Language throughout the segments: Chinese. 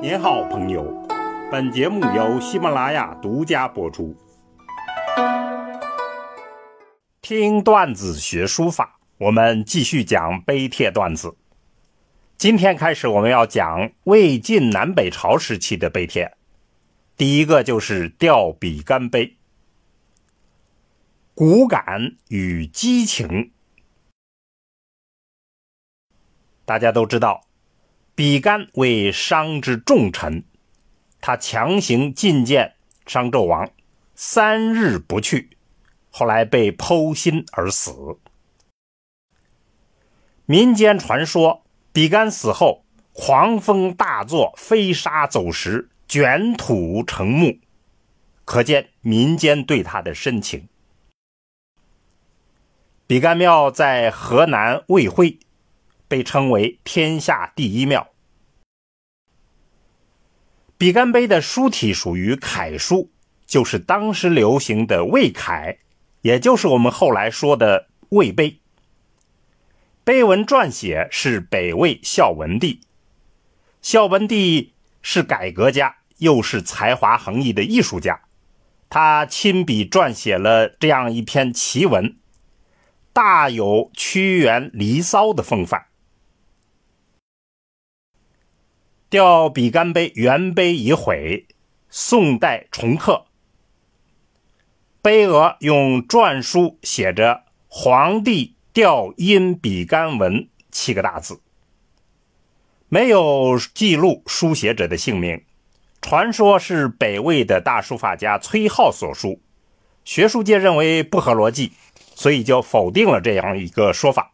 您好，朋友。本节目由喜马拉雅独家播出。听段子学书法，我们继续讲碑帖段子。今天开始，我们要讲魏晋南北朝时期的碑帖。第一个就是吊笔干碑，骨感与激情。大家都知道。比干为商之重臣，他强行觐见商纣王，三日不去，后来被剖心而死。民间传说，比干死后，狂风大作，飞沙走石，卷土成木，可见民间对他的深情。比干庙在河南卫辉。被称为天下第一庙。比干碑的书体属于楷书，就是当时流行的魏楷，也就是我们后来说的魏碑。碑文撰写是北魏孝文帝。孝文帝是改革家，又是才华横溢的艺术家，他亲笔撰写了这样一篇奇文，大有屈原《离骚》的风范。吊笔干碑原碑已毁，宋代重刻。碑额用篆书写着“皇帝吊阴笔干文”七个大字，没有记录书写者的姓名。传说是北魏的大书法家崔颢所书，学术界认为不合逻辑，所以就否定了这样一个说法。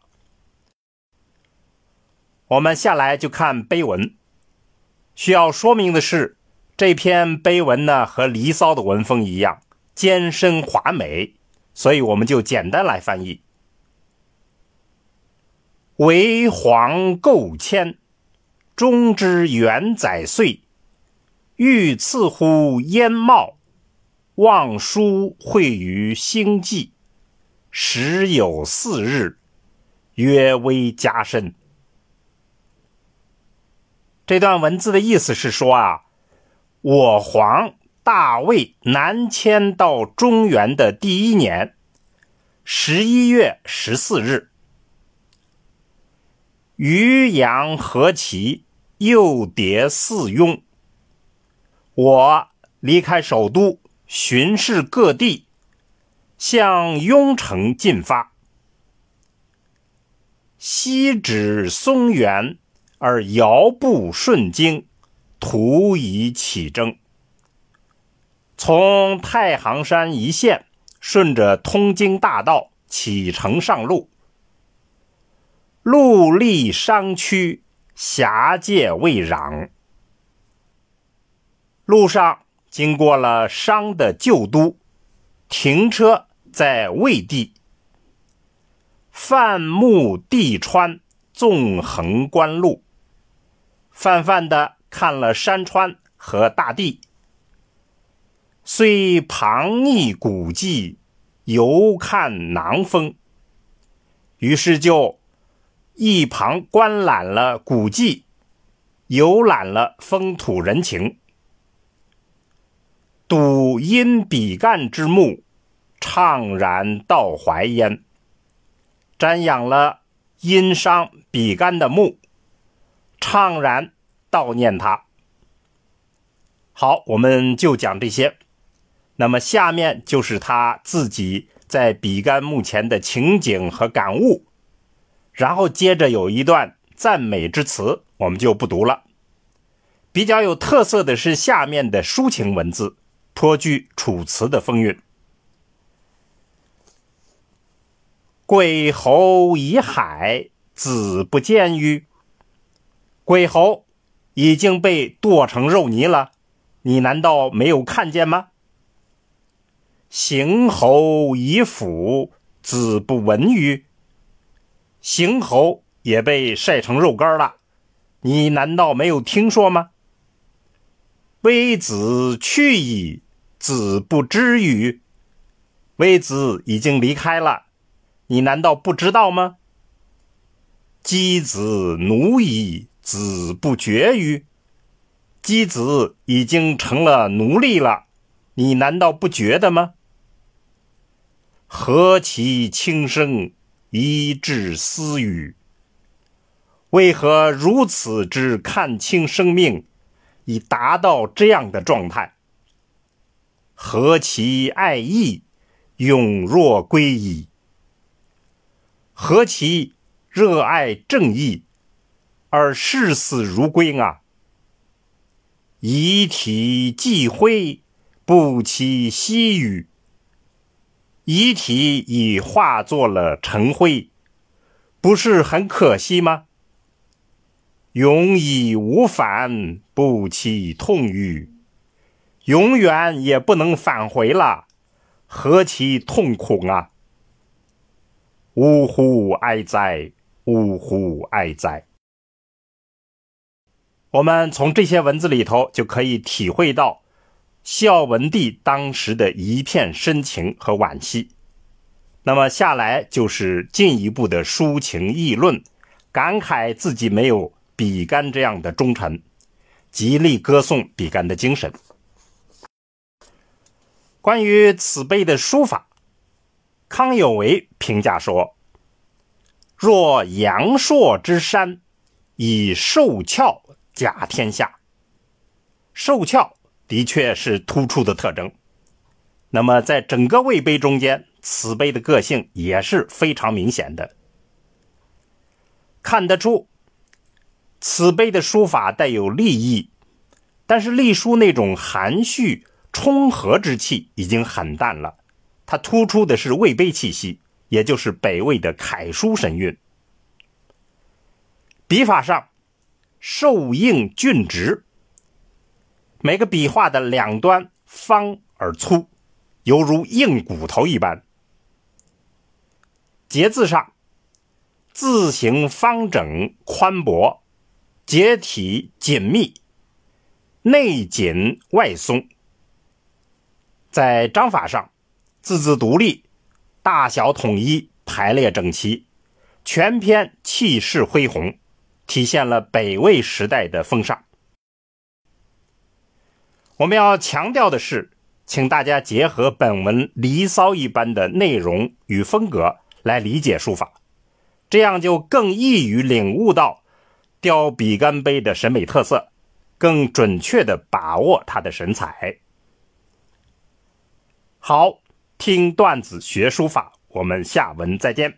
我们下来就看碑文。需要说明的是，这篇碑文呢和《离骚》的文风一样艰深华美，所以我们就简单来翻译：为皇构迁，终之元载岁，欲赐乎燕茂，望书会于星际，时有四日，曰微加深。这段文字的意思是说啊，我皇大魏南迁到中原的第一年，十一月十四日，渔阳何其又叠四雍。我离开首都，巡视各地，向雍城进发，西指松原。而遥步顺经，图以起征。从太行山一线，顺着通经大道启程上路。路历商区，狭界未壤。路上经过了商的旧都，停车在魏地。范木地川，纵横观路。泛泛的看了山川和大地，虽旁逆古迹，犹看囊风。于是就一旁观览了古迹，游览了风土人情，睹因比干之墓，怅然道怀焉。瞻仰了殷商比干的墓。怅然悼念他。好，我们就讲这些。那么下面就是他自己在比干墓前的情景和感悟，然后接着有一段赞美之词，我们就不读了。比较有特色的是下面的抒情文字，颇具楚辞的风韵。贵侯遗海，子不见于？鬼猴已经被剁成肉泥了，你难道没有看见吗？邢侯已腐，子不闻于？邢侯也被晒成肉干了，你难道没有听说吗？微子去矣，子不知于？微子已经离开了，你难道不知道吗？箕子奴矣。子不绝于？箕子已经成了奴隶了，你难道不觉得吗？何其轻声，一致私语。为何如此之看清生命，已达到这样的状态？何其爱义，永若归矣。何其热爱正义，而视死如归啊！遗体既灰，不期夕雨。遗体已化作了尘灰，不是很可惜吗？永已无返，不期痛欲。永远也不能返回了，何其痛苦啊！呜呼哀哉，呜呼哀哉！我们从这些文字里头就可以体会到孝文帝当时的一片深情和惋惜。那么下来就是进一步的抒情议论，感慨自己没有比干这样的忠臣，极力歌颂比干的精神。关于此碑的书法，康有为评价说：“若阳朔之山，以寿峭。”甲天下，寿峭的确是突出的特征。那么，在整个魏碑中间，此碑的个性也是非常明显的。看得出，此碑的书法带有立意，但是隶书那种含蓄冲和之气已经很淡了。它突出的是魏碑气息，也就是北魏的楷书神韵。笔法上。瘦硬俊直，每个笔画的两端方而粗，犹如硬骨头一般。节字上，字形方整宽博，结体紧密，内紧外松。在章法上，字字独立，大小统一，排列整齐，全篇气势恢宏。体现了北魏时代的风尚。我们要强调的是，请大家结合本文《离骚》一般的内容与风格来理解书法，这样就更易于领悟到雕比干碑的审美特色，更准确的把握它的神采。好，听段子学书法，我们下文再见。